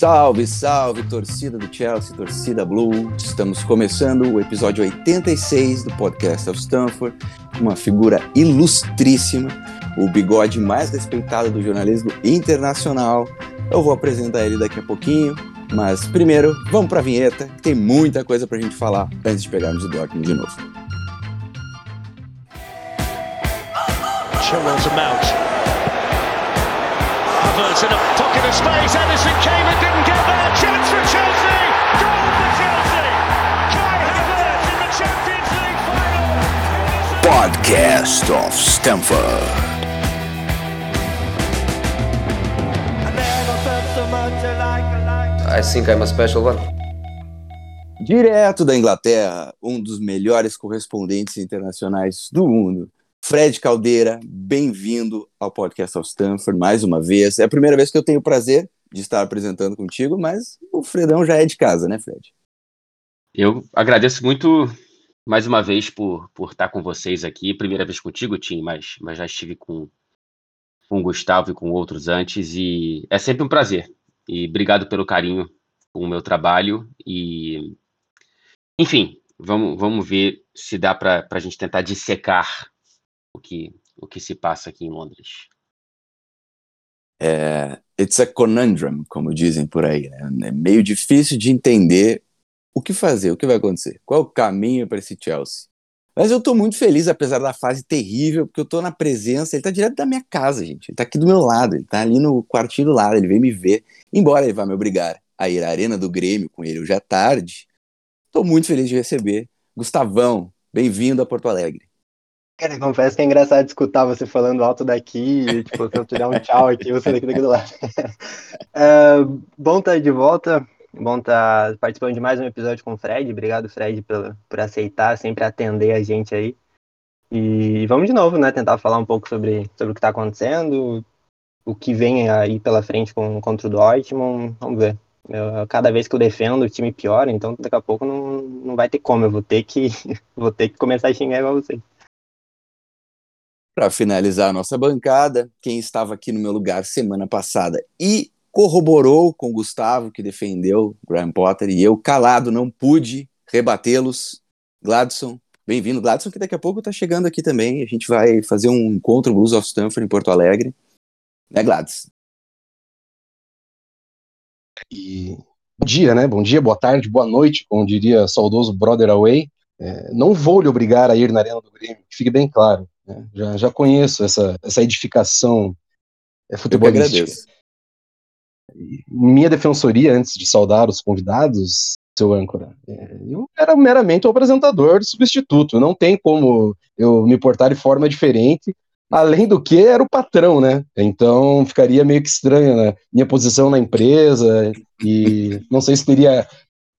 Salve, salve, torcida do Chelsea, torcida Blue. Estamos começando o episódio 86 do podcast of Stanford, uma figura ilustríssima, o bigode mais respeitado do jornalismo internacional. Eu vou apresentar ele daqui a pouquinho, mas primeiro, vamos para a vinheta, que tem muita coisa para a gente falar antes de pegarmos o Dortmund de novo. Chilwell's a mount. Space. Edison came and didn't get there. Chance for Chelsea. Goal for Chelsea. Kai Havertz in the Champions League final. Podcast of Stamford. I think I'm a special one. Direto da Inglaterra, um dos melhores correspondentes internacionais do mundo. Fred Caldeira, bem-vindo ao podcast of Stanford mais uma vez. É a primeira vez que eu tenho o prazer de estar apresentando contigo, mas o Fredão já é de casa, né, Fred? Eu agradeço muito mais uma vez por, por estar com vocês aqui. Primeira vez contigo, Tim, mas, mas já estive com, com o Gustavo e com outros antes, e é sempre um prazer e obrigado pelo carinho com o meu trabalho. E, enfim, vamos, vamos ver se dá para a gente tentar dissecar o que, o que se passa aqui em Londres. É, it's a conundrum, como dizem por aí. Né? É meio difícil de entender o que fazer, o que vai acontecer, qual é o caminho para esse Chelsea. Mas eu estou muito feliz, apesar da fase terrível, porque eu estou na presença. Ele está direto da minha casa, gente. Ele está aqui do meu lado, ele está ali no quartinho do lado, ele veio me ver. Embora ele vá me obrigar a ir à Arena do Grêmio com ele hoje à tarde, estou muito feliz de receber. Gustavão, bem-vindo a Porto Alegre. Cara, confesso que é engraçado escutar você falando alto daqui, tipo, se eu te dar um tchau aqui, você daqui, daqui do lado. uh, bom estar de volta, bom estar participando de mais um episódio com o Fred. Obrigado, Fred, por, por aceitar, sempre atender a gente aí. E vamos de novo, né, tentar falar um pouco sobre, sobre o que está acontecendo, o que vem aí pela frente com, contra o Dortmund, vamos ver. Eu, cada vez que eu defendo, o time piora, então daqui a pouco não, não vai ter como, eu vou ter que, vou ter que começar a xingar igual você. Para finalizar a nossa bancada, quem estava aqui no meu lugar semana passada e corroborou com o Gustavo, que defendeu Graham Potter, e eu, calado, não pude rebatê-los. Gladson, bem-vindo. Gladson, que daqui a pouco está chegando aqui também. A gente vai fazer um encontro Blues of Stanford em Porto Alegre. Né, Gladys? E bom dia, né? Bom dia, boa tarde, boa noite, como diria saudoso Brother Away. É, não vou lhe obrigar a ir na Arena do Grêmio, que fique bem claro. Né? Já, já conheço essa, essa edificação é, futebolística. Minha defensoria, antes de saudar os convidados, seu âncora, é, eu era meramente o apresentador substituto. Não tem como eu me portar de forma diferente Além do que, era o patrão, né? Então ficaria meio que estranha né? minha posição na empresa e não sei se teria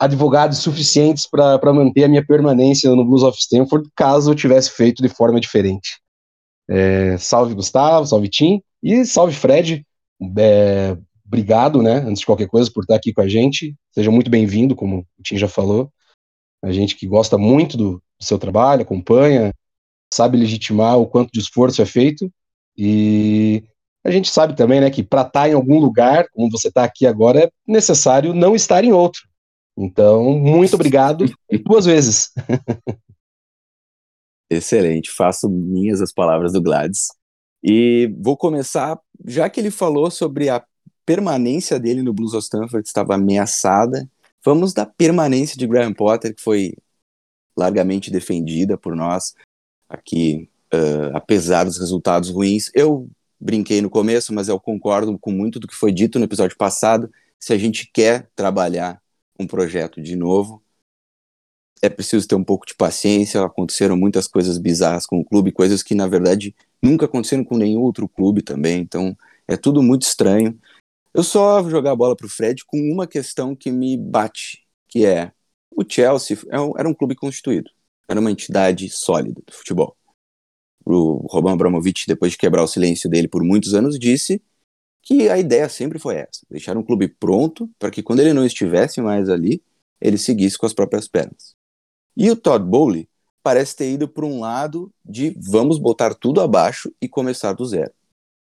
advogados suficientes para manter a minha permanência no Blues of Stanford caso eu tivesse feito de forma diferente. É, salve Gustavo, salve Tim e salve Fred. É, obrigado, né? Antes de qualquer coisa, por estar aqui com a gente. Seja muito bem-vindo, como o Tim já falou. A gente que gosta muito do, do seu trabalho, acompanha, sabe legitimar o quanto de esforço é feito e a gente sabe também, né, que para estar tá em algum lugar, como você está aqui agora, é necessário não estar em outro. Então, muito obrigado duas vezes. Excelente, faço minhas as palavras do Gladys. E vou começar, já que ele falou sobre a permanência dele no Blues of Stanford, estava ameaçada, vamos da permanência de Graham Potter, que foi largamente defendida por nós aqui, uh, apesar dos resultados ruins. Eu brinquei no começo, mas eu concordo com muito do que foi dito no episódio passado. Se a gente quer trabalhar um projeto de novo, é preciso ter um pouco de paciência. Aconteceram muitas coisas bizarras com o clube, coisas que na verdade nunca aconteceram com nenhum outro clube também. Então é tudo muito estranho. Eu só vou jogar a bola para o Fred com uma questão que me bate, que é o Chelsea é era um clube constituído era uma entidade sólida do futebol. O Roman Abramovich, depois de quebrar o silêncio dele por muitos anos, disse que a ideia sempre foi essa: deixar um clube pronto para que quando ele não estivesse mais ali, ele seguisse com as próprias pernas. E o Todd Bowley parece ter ido por um lado de vamos botar tudo abaixo e começar do zero.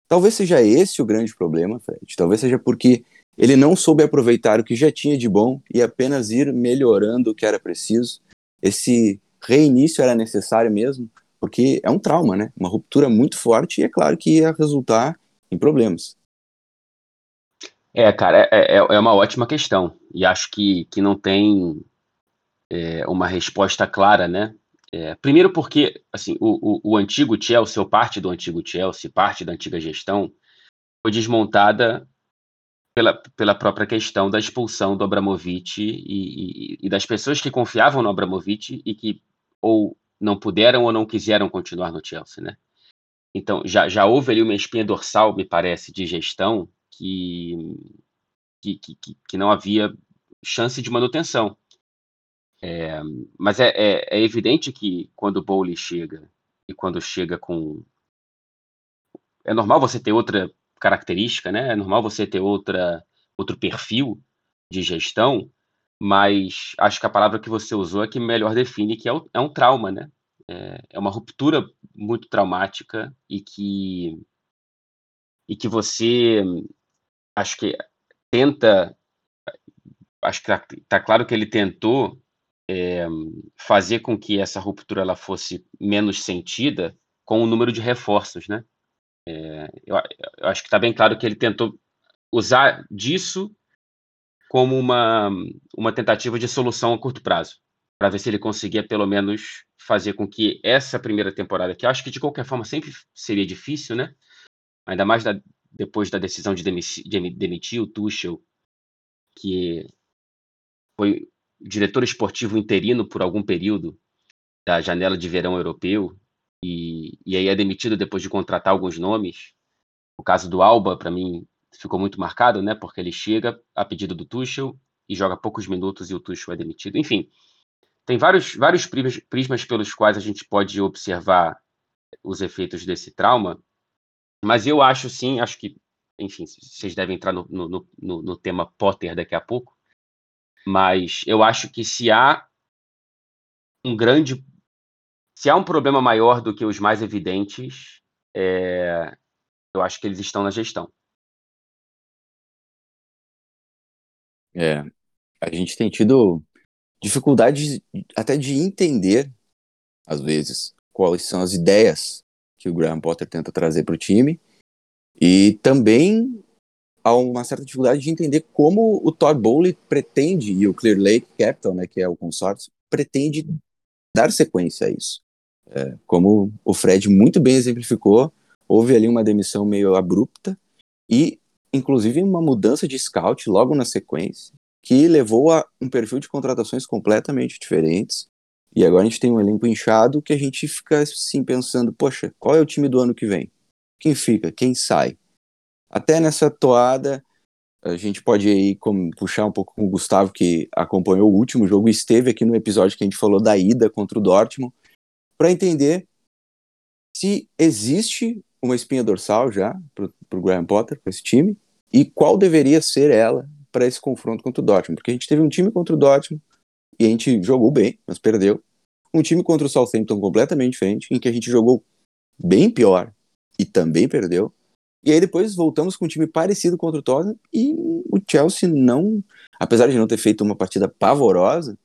Talvez seja esse o grande problema, Fred. Talvez seja porque Ele não soube aproveitar o que já tinha de bom e apenas ir melhorando o que era preciso. Esse reinício era necessário mesmo, porque é um trauma, né? Uma ruptura muito forte e é claro que ia resultar em problemas. É, cara, é, é, é uma ótima questão. E acho que, que não tem é, uma resposta clara, né? É, primeiro porque, assim, o, o, o, antigo Chelsea, ou parte do antigo Chelsea, parte da antiga gestão, foi desmontada pela, pela própria questão da expulsão do Abramovich e, e, e das pessoas que confiavam no Abramovich e que ou não puderam ou não quiseram continuar no Chelsea, né? Então, já, já houve ali uma espinha dorsal, me parece, de gestão que, que, que, que não havia chance de manutenção. É, mas é, é, é, evidente que quando o Bowley chega e quando chega com. É normal você ter outra característica, né? É normal você ter outra, outro perfil de gestão, mas acho que a palavra que você usou é que melhor define que é, o, é um trauma, né? É, é uma ruptura muito traumática e que e que você acho que tenta acho que tá, tá claro que ele tentou é, fazer com que essa ruptura ela fosse menos sentida com o número de reforços, né? É, eu, eu, acho que está bem claro que ele tentou usar disso como uma, uma tentativa de solução a curto prazo, para ver se ele conseguia pelo menos fazer com que essa primeira temporada, que eu acho que de qualquer forma sempre seria difícil, né? Ainda mais da, depois da decisão de demitir, de demitir o Tuchel, que foi diretor esportivo interino por algum período da janela de verão europeu e, e aí é demitido depois de contratar alguns nomes. O caso do Alba, para mim, ficou muito marcado, né? Porque ele chega a pedido do Tuchel e joga poucos minutos e o Tuchel é demitido. Enfim, tem vários, vários prismas, pelos quais a gente pode observar os efeitos desse trauma, mas eu acho sim, acho que, enfim, vocês devem entrar no, no, no, no tema Potter daqui a pouco, mas eu acho que se há um grande. Se há um problema maior do que os mais evidentes, é, eu acho que eles estão na gestão. É, a gente tem tido dificuldade até de entender, às vezes, quais são as ideias que o Graham Potter tenta trazer para o time e também há uma certa dificuldade de entender como o Todd Bowley pretende, e o Clear Lake Capital, né, que é o consórcio, pretende dar sequência a isso. É, como o Fred muito bem exemplificou, houve ali uma demissão meio abrupta e, inclusive, uma mudança de scout logo na sequência, que levou a um perfil de contratações completamente diferentes. E agora a gente tem um elenco inchado que a gente fica assim pensando, poxa, qual é o time do ano que vem? Quem fica? Quem sai? Até nessa toada, a gente pode aí puxar um pouco com o Gustavo, que acompanhou o último jogo e esteve aqui no episódio que a gente falou da ida contra o Dortmund, para entender se existe uma espinha dorsal já para o Graham Potter, para esse time, e qual deveria ser ela para esse confronto contra o Dortmund. Porque a gente teve um time contra o Dortmund e a gente jogou bem, mas perdeu. Um time contra o Southampton completamente diferente, em que a gente jogou bem pior e também perdeu. E aí depois voltamos com um time parecido contra o Tottenham e o Chelsea não, apesar de não ter feito uma partida pavorosa,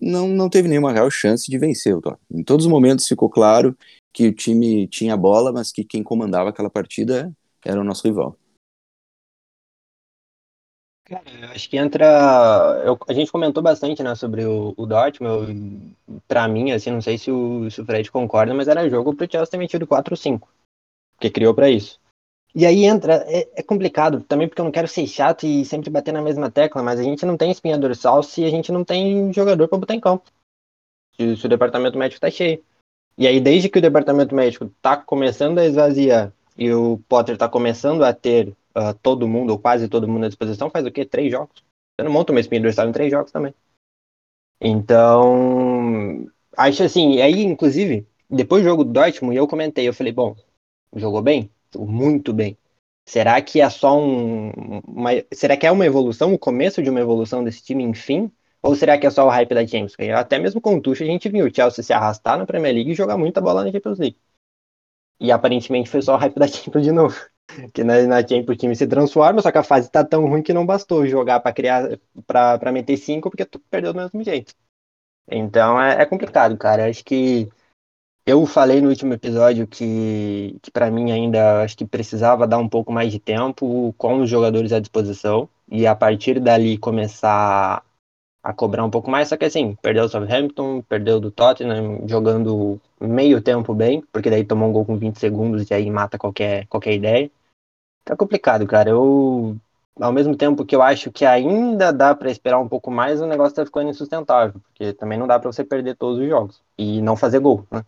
não, não teve nenhuma real chance de vencer o Tottenham. Em todos os momentos ficou claro que o time tinha bola, mas que quem comandava aquela partida era o nosso rival. Cara, eu acho que entra. Eu, a gente comentou bastante né, sobre o, o Dortmund. Para mim, assim, não sei se o, se o Fred concorda, mas era jogo pro Chelsea ter metido 4 ou 5. Porque criou para isso. E aí entra, é, é, complicado também porque eu não quero ser chato e sempre bater na mesma tecla, mas a gente não tem espinha dorsal se a gente não tem jogador para botar em campo. Se, se, o departamento médico tá cheio. E aí, desde que o departamento médico tá começando a esvaziar e o Potter tá começando a ter uh, todo mundo, ou quase todo mundo à disposição, faz o quê? Três jogos. Você não monta uma espinha dorsal em três jogos também. Então, acho assim, aí, inclusive, depois do jogo do Dortmund, eu comentei, eu falei, bom, jogou bem? muito bem. Será que é só um. Uma, será que é uma evolução, o começo de uma evolução desse time, enfim? Ou será que é só o hype da Champions? Porque até mesmo com o Tuchel a gente viu o Chelsea se arrastar na Premier League e jogar muita bola na Champions League. E aparentemente foi só o hype da Champions de novo. Que na, na Champions o time se transforma, só que a fase tá tão ruim que não bastou jogar para criar, para meter cinco, porque tu perdeu do mesmo jeito. Então é, é complicado, cara. Acho que eu falei no último episódio que, que para mim ainda acho que precisava dar um pouco mais de tempo com os jogadores à disposição e a partir dali começar a cobrar um pouco mais, só que assim, perdeu o Southampton, perdeu do Tottenham, jogando meio tempo bem, porque daí tomou um gol com 20 segundos e aí mata qualquer, qualquer ideia. Tá complicado, cara. Eu, ao mesmo tempo que eu acho que ainda dá para esperar um pouco mais, o negócio tá ficando insustentável, porque também não dá para você perder todos os jogos e não fazer gol, né?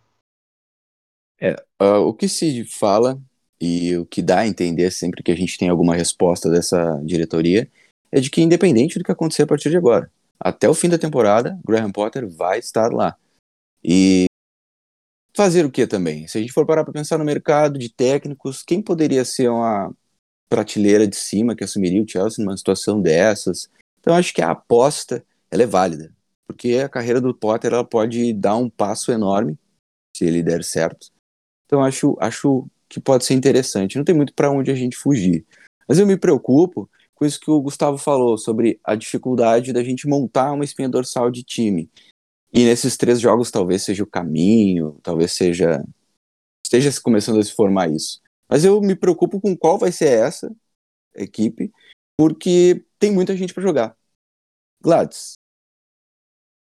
É, uh, o que se fala e o que dá a entender sempre que a gente tem alguma resposta dessa diretoria é de que independente do que acontecer a partir de agora, até o fim da temporada, Graham Potter vai estar lá. E fazer o que também? Se a gente for parar para pensar no mercado de técnicos, quem poderia ser uma prateleira de cima que assumiria o Chelsea numa situação dessas? Então acho que a aposta ela é válida, porque a carreira do Potter ela pode dar um passo enorme se ele der certo. Então acho acho que pode ser interessante. Não tem muito para onde a gente fugir. Mas eu me preocupo com isso que o Gustavo falou sobre a dificuldade da gente montar uma espinha dorsal de time. E nesses três jogos talvez seja o caminho, talvez seja esteja começando a se formar isso. Mas eu me preocupo com qual vai ser essa equipe, porque tem muita gente para jogar. Gladys,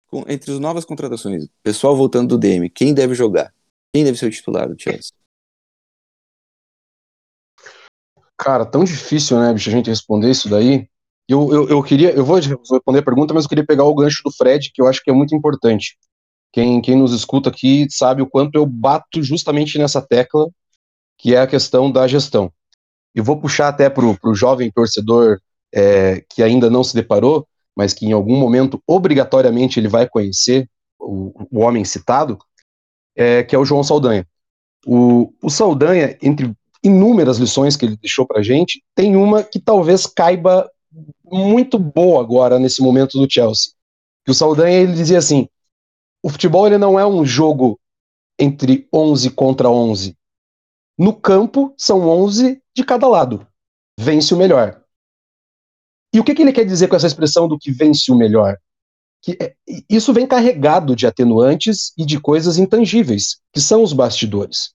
com, entre as novas contratações, pessoal voltando do DM, quem deve jogar? Quem deve ser o titular do Chelsea? Cara, tão difícil, né, bicho, a gente responder isso daí. Eu, eu, eu queria, eu vou responder a pergunta, mas eu queria pegar o gancho do Fred, que eu acho que é muito importante. Quem, quem nos escuta aqui sabe o quanto eu bato justamente nessa tecla, que é a questão da gestão. E vou puxar até para o jovem torcedor é, que ainda não se deparou, mas que em algum momento obrigatoriamente ele vai conhecer o, o homem citado, é, que é o João Saldanha. O, o Saldanha, entre inúmeras lições que ele deixou para gente, tem uma que talvez caiba muito boa agora nesse momento do Chelsea. Que o Saldanha ele dizia assim: o futebol ele não é um jogo entre 11 contra 11. No campo são 11 de cada lado. Vence o melhor. E o que, que ele quer dizer com essa expressão do que vence o melhor? Que é, isso vem carregado de atenuantes e de coisas intangíveis, que são os bastidores.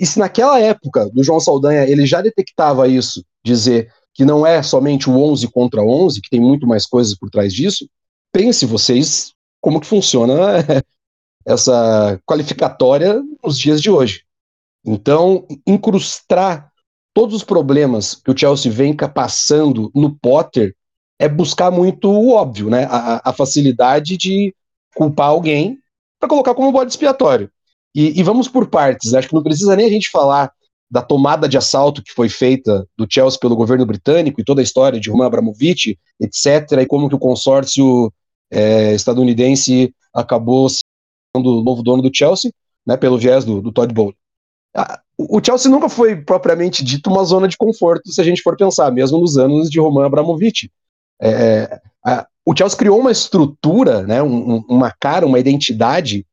E se naquela época do João Saldanha ele já detectava isso, dizer que não é somente o 11 contra 11, que tem muito mais coisas por trás disso, pense vocês como que funciona essa qualificatória nos dias de hoje. Então, incrustar todos os problemas que o Chelsea vem passando no Potter é buscar muito o óbvio, né? A, a facilidade de culpar alguém para colocar como bode expiatório. E, e, vamos por partes. Acho que não precisa nem a gente falar da tomada de assalto que foi feita do Chelsea pelo governo britânico e toda a história de Roman Abramovich, etc., e como que o consórcio é, estadunidense acabou sendo o novo dono do Chelsea, né, pelo viés do, do Todd Bowley. O Chelsea nunca foi propriamente dito uma zona de conforto, se a gente for pensar, mesmo nos anos de Roman Abramovich. É, a, o Chelsea criou uma estrutura, né, um, uma cara, uma identidade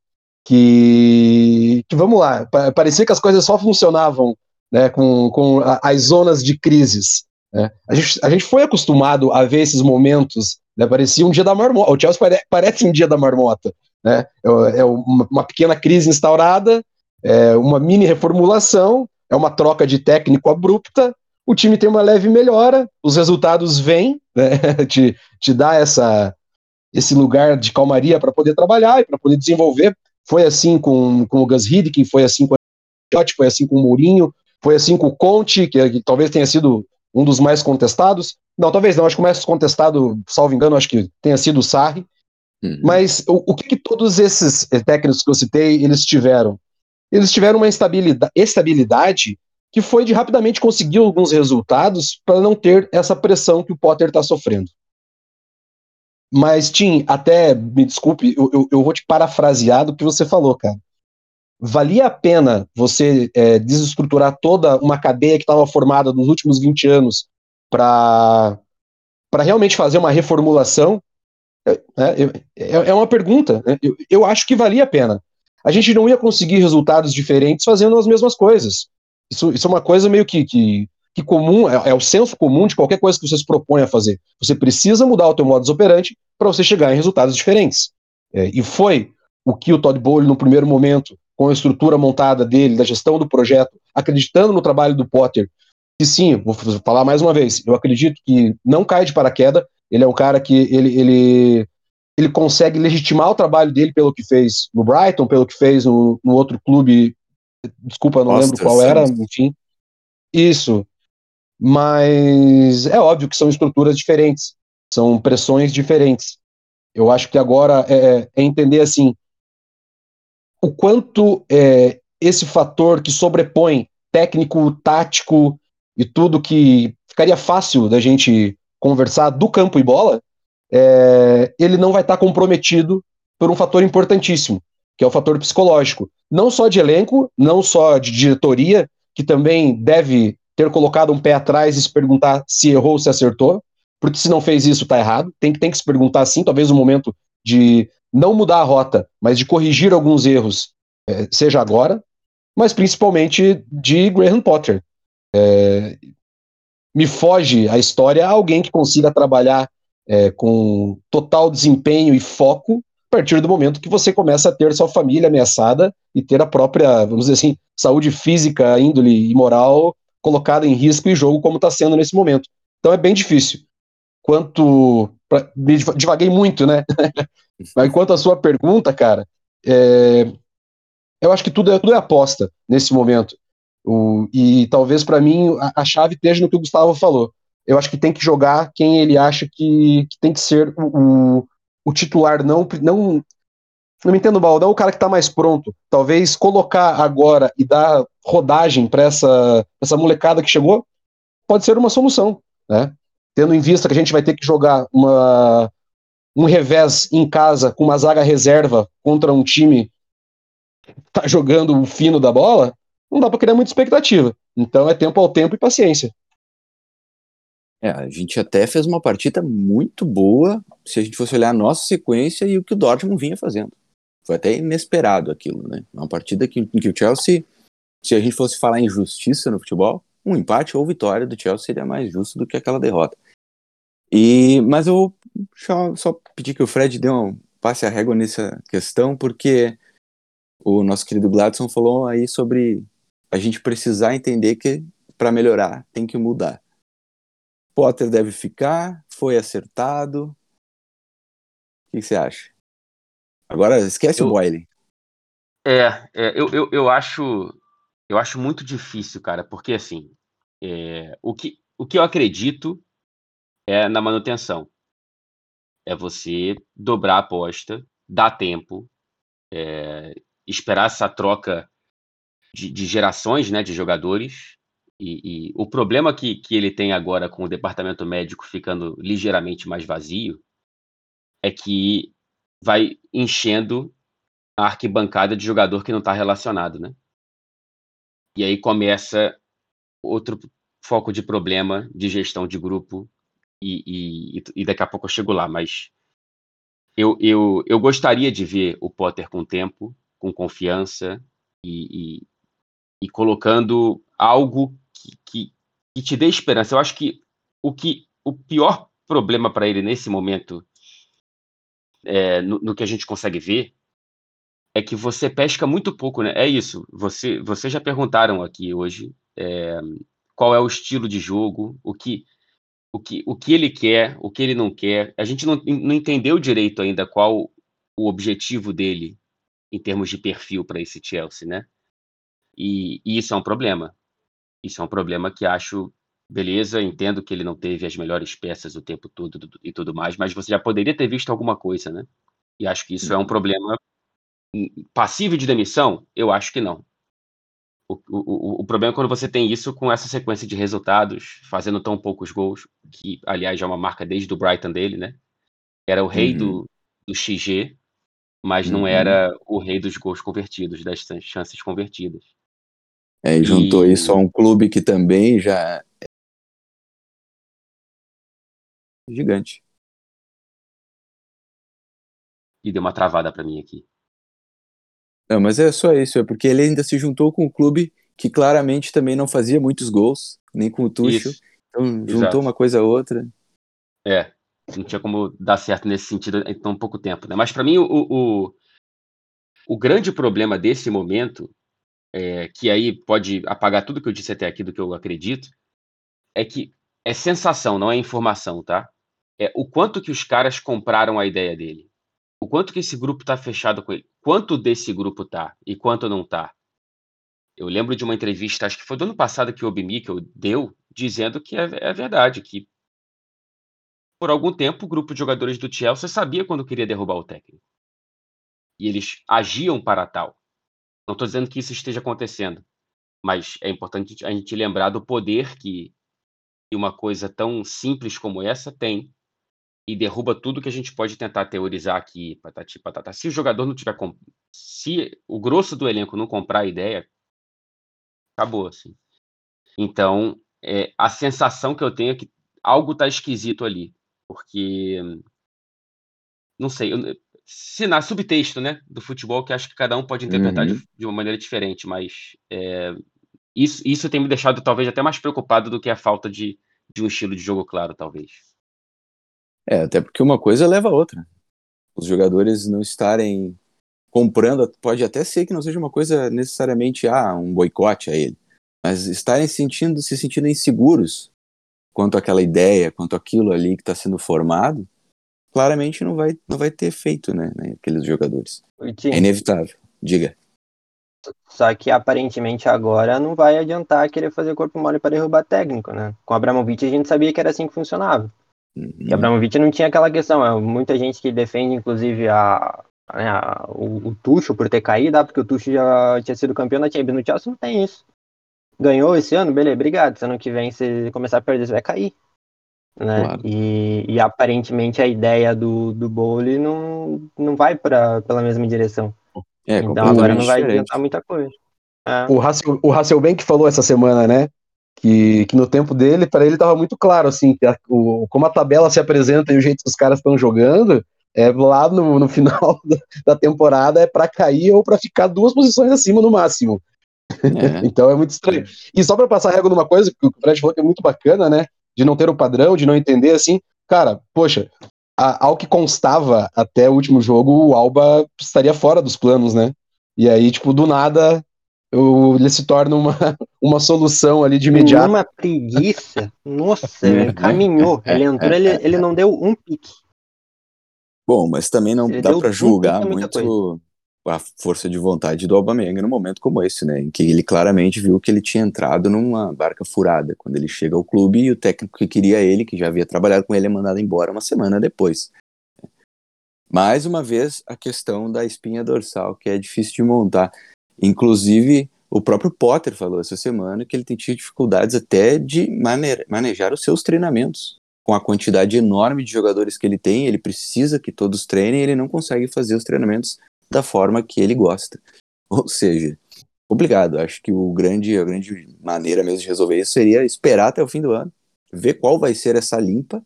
que, que vamos lá, parecia que as coisas só funcionavam né, com, com a, as zonas de crises. Né? A, gente, a gente foi acostumado a ver esses momentos, né, parecia um dia da marmota, o Chelsea pare, parece um dia da marmota, né? é, é uma, uma, pequena crise instaurada, é uma mini reformulação, é uma troca de técnico abrupta, o time tem uma leve melhora, os resultados vêm, né, te, te dá essa, esse lugar de calmaria para poder trabalhar e para poder desenvolver foi assim com, com o Gus Hiddink, foi assim com o foi assim com o Mourinho, foi assim com o Conte, que, que, talvez tenha sido um dos mais contestados. Não, talvez não, acho que o mais contestado, salvo engano, acho que tenha sido o Sarri. Uhum. Mas o, o que, que, todos esses técnicos que eu citei, eles tiveram? Eles tiveram uma estabilidade, que foi de rapidamente conseguir alguns resultados para não ter essa pressão que o Potter está sofrendo. Mas, Tim, até me desculpe, eu, eu, eu, vou te parafrasear do que você falou, cara. Valia a pena você é, desestruturar toda uma cadeia que estava formada nos últimos 20 anos para realmente fazer uma reformulação? É, é, é, é uma pergunta. Né? Eu, eu acho que valia a pena. A gente não ia conseguir resultados diferentes fazendo as mesmas coisas. Isso, isso é uma coisa meio que, que, que comum, é, é, o senso comum de qualquer coisa que você se propõe a fazer. Você precisa mudar o teu modus operandi para você chegar em resultados diferentes. É, e foi o que o Todd Bowley, no primeiro momento, com a estrutura montada dele, da gestão do projeto, acreditando no trabalho do Potter, que sim, vou falar mais uma vez, eu acredito que não cai de paraquedas, ele é um cara que ele, ele, ele consegue legitimar o trabalho dele pelo que fez no Brighton, pelo que fez no, no outro clube, desculpa, não Nossa, lembro qual era, enfim. Isso. Mas é óbvio que são estruturas diferentes, são pressões diferentes. Eu acho que agora é, é entender assim o quanto é, esse fator que sobrepõe técnico, tático e tudo que ficaria fácil da gente conversar do campo e bola, é, ele não vai estar tá comprometido por um fator importantíssimo, que é o fator psicológico. Não só de elenco, não só de diretoria, que também deve ter colocado um pé atrás e se perguntar se errou ou se acertou, porque se não fez isso, está errado. Tem, tem que se perguntar sim, talvez o momento de não mudar a rota, mas de corrigir alguns erros, é, seja agora, mas principalmente de Graham Potter. É, me foge a história alguém que consiga trabalhar é, com total desempenho e foco a partir do momento que você começa a ter sua família ameaçada e ter a própria, vamos dizer assim, saúde física, índole e moral colocada em risco e jogo como está sendo nesse momento. Então é bem difícil. Quanto. Pra, devaguei muito, né? Mas quanto à sua pergunta, cara, é, eu acho que tudo é, tudo é aposta nesse momento. O, e talvez para mim a, a, chave esteja no que o Gustavo falou. Eu acho que tem que jogar quem ele acha que, que tem que ser o, o, o titular, não, não não me entendo mal, não o cara que está mais pronto. Talvez colocar agora e dar rodagem para essa, essa molecada que chegou pode ser uma solução, né? Tendo em vista que a gente vai ter que jogar uma, um revés em casa com uma zaga reserva contra um time que tá jogando o fino da bola, não dá para criar muita expectativa. Então é tempo ao tempo e paciência. É, a gente até fez uma partida muito boa se a gente fosse olhar a nossa sequência e o que o Dortmund vinha fazendo. Foi até inesperado aquilo, né? Uma partida que, em que o Chelsea, se a gente fosse falar em justiça no futebol, um empate ou vitória do Chelsea seria mais justo do que aquela derrota. E, mas eu vou só, só pedir que o Fred dê um passe a régua nessa questão, porque o nosso querido Gladson falou aí sobre a gente precisar entender que para melhorar tem que mudar. Potter deve ficar, foi acertado. O que, você acha? Agora esquece eu, o Boyle. É, é eu, eu, eu, acho eu acho muito difícil, cara, porque assim, é, o, que, o que eu acredito é na manutenção. É você dobrar a aposta, dar tempo, é, esperar essa troca de, de, gerações né, de jogadores. E, e, o problema que, que ele tem agora com o departamento médico ficando ligeiramente mais vazio é que vai enchendo a arquibancada de jogador que não está relacionado, né? E aí começa outro foco de problema de gestão de grupo e, e, e daqui a pouco eu chego lá, mas eu, eu, eu gostaria de ver o Potter com tempo, com confiança e, e, e colocando algo que, que, que, te dê esperança. Eu acho que o, que, o pior problema para ele nesse momento, é, no, no, que a gente consegue ver, é que você pesca muito pouco, né? É isso. Você, vocês já perguntaram aqui hoje é, qual é o estilo de jogo, o que o que, o que ele quer, o que ele não quer. A gente não, não entendeu direito ainda qual o objetivo dele em termos de perfil para esse Chelsea, né? E, e, isso é um problema. Isso é um problema que acho, beleza, entendo que ele não teve as melhores peças o tempo todo e tudo mais, mas você já poderia ter visto alguma coisa, né? E acho que isso é um problema hum, passível de demissão? Eu acho que não. O, o, o, problema é quando você tem isso com essa sequência de resultados, fazendo tão poucos gols, que, aliás, já é uma marca desde o Brighton dele, né? Era o rei uhum. do, do XG, mas uhum. não era o rei dos gols convertidos, das chances convertidas. É, e juntou e... isso a um clube que também já é gigante. E deu uma travada para mim aqui. Não, mas é só isso, é porque ele ainda se juntou com um clube que claramente também não fazia muitos gols, nem com o Tuchel. Isso. Então juntou Exato. uma coisa a outra. É, não tinha como dar certo nesse sentido em tão pouco tempo, né? Mas para mim o, o, o grande problema desse momento, é, que aí pode apagar tudo que eu disse até aqui do que eu acredito, é que é sensação, não é informação, tá? É o quanto que os caras compraram a ideia dele. O quanto que esse grupo tá fechado com ele. Quanto desse grupo tá e quanto não tá. Eu lembro de uma entrevista, acho que foi do ano passado que o Obimikel deu, dizendo que é, é verdade, que por algum tempo o grupo de jogadores do Chelsea sabia quando queria derrubar o técnico. E eles agiam para tal. Não estou dizendo que isso esteja acontecendo, mas é importante a gente lembrar do poder que uma coisa tão simples como essa tem e derruba tudo que a gente pode tentar teorizar aqui, patati patata. Se o jogador não tiver com... se o grosso do elenco não comprar a ideia, acabou assim. Então, é, a sensação que eu tenho é que algo está esquisito ali, porque não sei, eu, sinal, subtexto, né, do futebol que acho que cada um pode interpretar Uhum. de, de uma maneira diferente, mas é, isso, isso tem me deixado talvez até mais preocupado do que a falta de, de um estilo de jogo claro, talvez. É, até porque uma coisa leva a outra. Os jogadores não estarem comprando, pode até ser que não seja uma coisa necessariamente ah, um boicote a ele, mas estarem sentindo, se sentindo inseguros quanto àquela ideia, quanto àquilo ali que está sendo formado, claramente não vai, não vai ter efeito, né, né, aqueles jogadores. É inevitável. Diga. Só que aparentemente agora não vai adiantar querer fazer corpo mole para derrubar técnico, né? Com o Abramovich a gente sabia que era assim que funcionava. Uhum. E Abramovich não tinha aquela questão. É, muita gente que defende, inclusive, a, né, a- o, o Tuchel por ter caído, ah, porque o Tuchel já tinha sido campeão da Champions. No Chelsea não tem isso. Ganhou esse ano, beleza, obrigado. Se ano que vem você começar a perder, você vai cair. Né? Claro. E, e aparentemente a ideia do, do Bowley não, não vai pra, pela mesma direção. É, então agora não vai adiantar muita coisa. É. O, Hassel, o Hasselbank falou essa semana, né? Que, que no tempo dele, para ele tava muito claro, assim, que a- o, como a tabela se apresenta e o jeito que os caras estão jogando, é lá no, no final da, da temporada é para cair ou para ficar duas posições acima no máximo. É. Então é muito estranho. E só para passar régua numa coisa, que o Fred falou que é muito bacana, né? De não ter o padrão, de não entender assim. Cara, poxa, a- ao que constava até o último jogo, o Alba estaria fora dos planos, né? E aí, tipo, do nada, o- ele se torna uma, uma solução ali de imediato. Uma preguiça. Nossa, É, ele caminhou. Ele entrou, ele, ele não deu um pique. Bom, mas também não Ele dá para julgar muito a força de vontade do Aubameyang num momento como esse, né, em que ele claramente viu que ele tinha entrado numa barca furada quando ele chega ao clube e o técnico que queria ele, que já havia trabalhado com ele, é mandado embora uma semana depois. Mais uma vez, a questão da espinha dorsal, que é difícil de montar. Inclusive, o próprio Potter falou essa semana que ele tem tido dificuldades até de mane- manejar os seus treinamentos com a quantidade enorme de jogadores que ele tem, ele precisa que todos treinem e ele não consegue fazer os treinamentos da forma que ele gosta. Ou seja, complicado. Acho que o grande, a grande maneira mesmo de resolver isso seria esperar até o fim do ano, ver qual vai ser essa limpa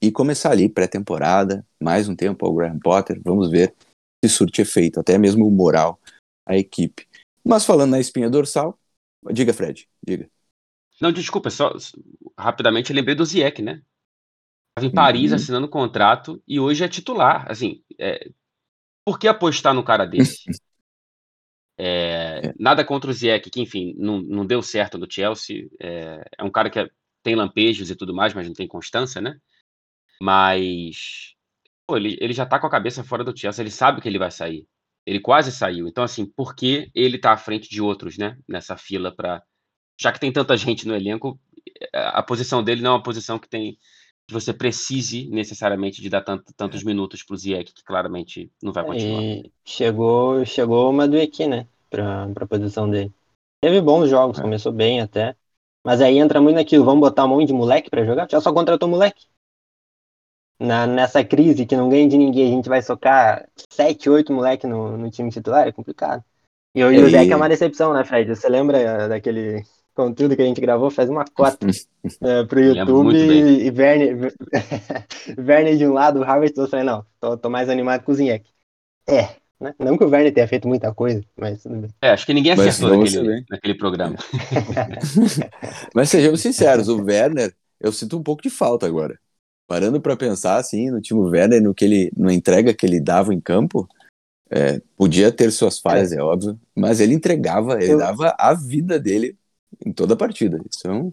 e começar ali pré-temporada, mais um tempo ao Graham Potter, vamos ver se surte efeito, até mesmo o moral a equipe. Mas falando na espinha dorsal, diga Fred, diga. Não, desculpa, só rapidamente eu lembrei do Ziyech, né? Estava em Paris Uhum. assinando um contrato e hoje é titular. Assim, é, por que apostar num cara desse? É, nada contra o Ziyech, que enfim, não, não deu certo no Chelsea. É, é um cara que é- tem lampejos e tudo mais, mas não tem constância, né? Mas pô, ele, ele já tá com a cabeça fora do Chelsea, ele sabe que ele vai sair. Ele quase saiu. Então, assim, por que ele tá à frente de outros, né? Nessa fila para Já que tem tanta gente no elenco, a posição dele não é uma posição que tem que você precise necessariamente de dar tanto- tantos minutos pro Ziyech, que claramente não vai continuar. E chegou, chegou uma do Equi, né? Pra, pra posição dele. Teve bons jogos, É. começou bem até. Mas aí entra muito naquilo, vamos botar um monte de moleque pra jogar? Já só contratou moleque. Na, nessa crise que não ganha de ninguém, a gente vai socar 7, 8 moleque no, no time titular, é complicado. E o É, que é uma decepção, né, Fred? Você lembra daquele conteúdo que a gente gravou? Faz uma cota eh, pro YouTube e, e Werner, Werner de um lado, o Harvard do outro. Eu falei, não, tô, tô mais animado com o Zinhek. É, né? Não que o Werner tenha feito muita coisa, mas tudo bem. É, acho que ninguém acertou naquele, naquele programa. Mas sejamos sinceros, o Werner, eu sinto um pouco de falta agora. Parando pra pensar assim no time Werner, no que ele, na entrega que ele dava em campo, é, podia ter suas falhas, é. óbvio, mas ele entregava, ele Eu- dava a vida dele em toda a partida. Isso é um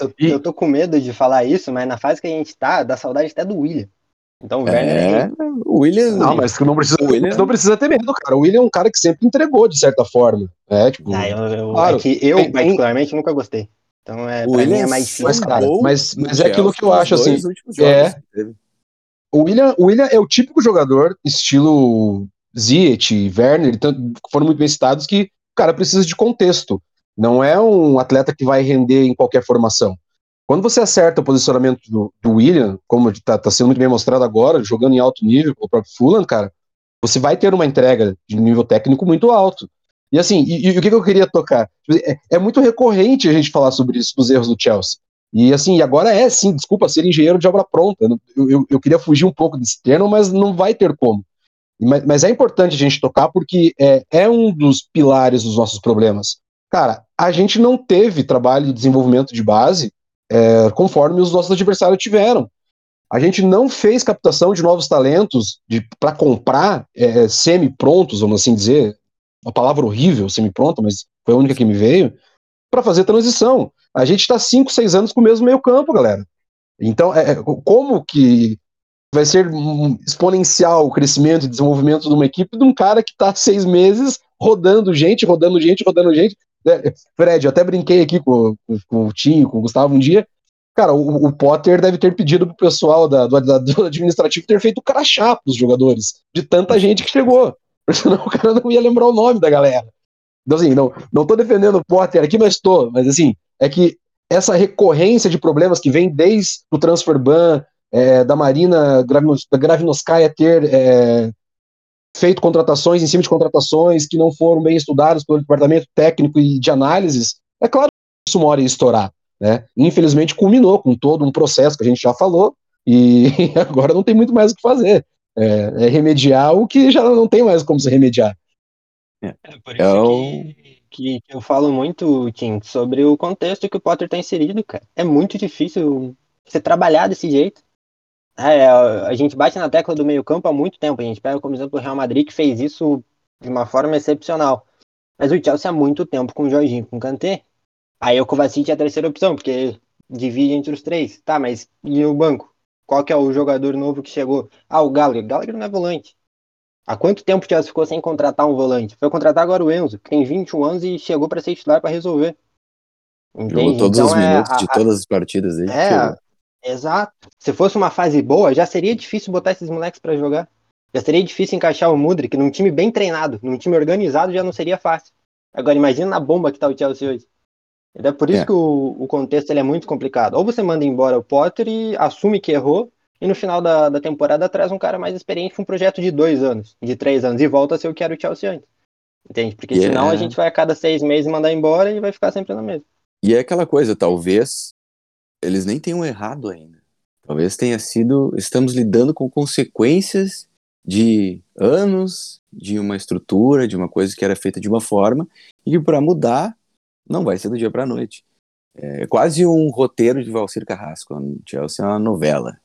Eu, E- eu tô com medo de falar isso, mas na fase que a gente tá, dá saudade até do William. Então o Werner é. É, o William. Não, mas não precisa, O William- não precisa ter medo, cara. O William é um cara que sempre entregou, de certa forma. É, tipo. Ah, eu, eu- Claro, é que eu, tem- particularmente, nunca gostei. Então, é, O pra mim William é mais difícil. Mas, cara, mas, mas é aquilo que eu acho, assim. é-. O William, o William é o típico jogador, estilo Ziyech, Werner, tanto- foram muito bem citados, que o cara precisa de contexto. Não é um atleta que vai render em qualquer formação. Quando você acerta o posicionamento do, do William, como está sendo muito bem mostrado agora, jogando em alto nível com o próprio Fulham, cara, você vai ter uma entrega de nível técnico muito alto. E assim, e, e o que, eu queria tocar? É, é muito recorrente a gente falar sobre isso, dos erros do Chelsea. E assim, agora é sim, desculpa, ser engenheiro de obra pronta. Eu, eu, eu queria fugir um pouco desse termo, mas não vai ter como. Mas, mas é importante a gente tocar porque é, é um dos pilares dos nossos problemas. Cara, a gente não teve trabalho de desenvolvimento de base é, conforme os nossos adversários tiveram. A gente não fez captação de novos talentos para comprar é, semi-prontos, vamos assim dizer, uma palavra horrível, semi-pronta, mas foi a única que me veio, para fazer transição. A gente está 5, 6 anos com o mesmo meio-campo, galera. Então, é, é, como que vai ser exponencial o crescimento e desenvolvimento de uma equipe de um cara que está seis meses rodando gente, rodando gente, rodando gente? Fred, eu até brinquei aqui com, com, com o Tinho, com o Gustavo um dia. Cara, o, o Potter deve ter pedido pro pessoal da, do, da- do administrativo ter feito crachá pros jogadores, de tanta gente que chegou. Senão o cara não ia lembrar o nome da galera. Então, assim, não, não tô defendendo o Potter aqui, mas tô. Mas, assim, é que essa recorrência de problemas que vem desde o transfer ban, é, da Marina Gravinos- ter é, feito contratações em cima de contratações que não foram bem estudadas pelo departamento técnico e de análises, é claro que isso uma hora ia estourar. Né? Infelizmente culminou com todo um processo que a gente já falou e agora não tem muito mais o que fazer. É, é remediar o que já não tem mais como se remediar. É por É isso o- que, que, eu falo muito, Tim, sobre o contexto que o Potter tá inserido, cara. É muito difícil você trabalhar desse jeito. É, a gente bate na tecla do meio campo há muito tempo. A gente pega como exemplo o Real Madrid, que fez isso de uma forma excepcional. Mas o Chelsea há muito tempo com o Jorginho, com o Kanté. Aí o Kovacic é a terceira opção, porque divide entre os três. Tá, mas e o banco? Qual que é o jogador novo que chegou? Ah, o Gallagher. Gallagher não é volante. Há quanto tempo o Chelsea ficou sem contratar um volante? Foi contratar agora o Enzo, que tem 21 anos e chegou para ser titular para resolver. Jogou Entende? todos Então os é minutos a- de todas as partidas aí. é, exato. Se fosse uma fase boa, já seria difícil botar esses moleques pra jogar. Já seria difícil encaixar o Mudrik num time bem treinado, num time organizado já não seria fácil. Agora imagina na bomba que tá o Chelsea hoje. É por isso É. que o, o contexto ele é muito complicado. Ou você manda embora o Potter e assume que errou, e no final da, da temporada traz um cara mais experiente com um projeto de dois anos, de três anos, e volta a ser o que era o Chelsea antes. Entende? Porque Yeah. senão a gente vai a cada seis meses mandar embora e vai ficar sempre na mesma. E é aquela coisa, talvez eles nem tenham errado ainda. Talvez tenha sido. Estamos lidando com consequências de anos de uma estrutura, de uma coisa que era feita de uma forma, e que para mudar não vai ser do dia para a noite. É quase um roteiro de Valcir Carrasco. Chelsea é uma novela.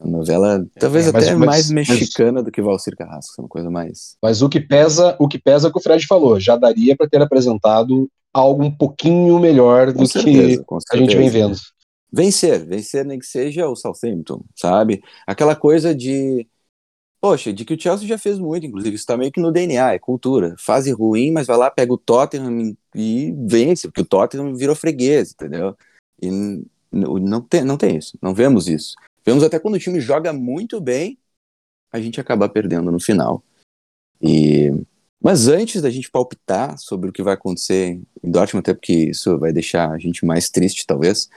Uma novela talvez É, mas- até mas- mais mas- mexicana do que Valcir Carrasco. É uma coisa mais. Mas o que pesa, o que pesa é o que o Fred falou, já daria para ter apresentado algo um pouquinho melhor do certeza, que a gente vem vendo. Vencer, vencer nem que seja o Southampton, sabe? Aquela coisa de, poxa, de que o Chelsea já fez muito, inclusive, isso tá meio que no DNA, é cultura. Fase ruim, mas vai lá, pega o Tottenham e vence, porque o Tottenham virou freguês, entendeu? E não tem, não tem isso, não vemos isso. Vemos até quando o time joga muito bem, a gente acaba perdendo no final. E mas antes da gente palpitar sobre o que vai acontecer em Dortmund, até porque isso vai deixar a gente mais triste, talvez,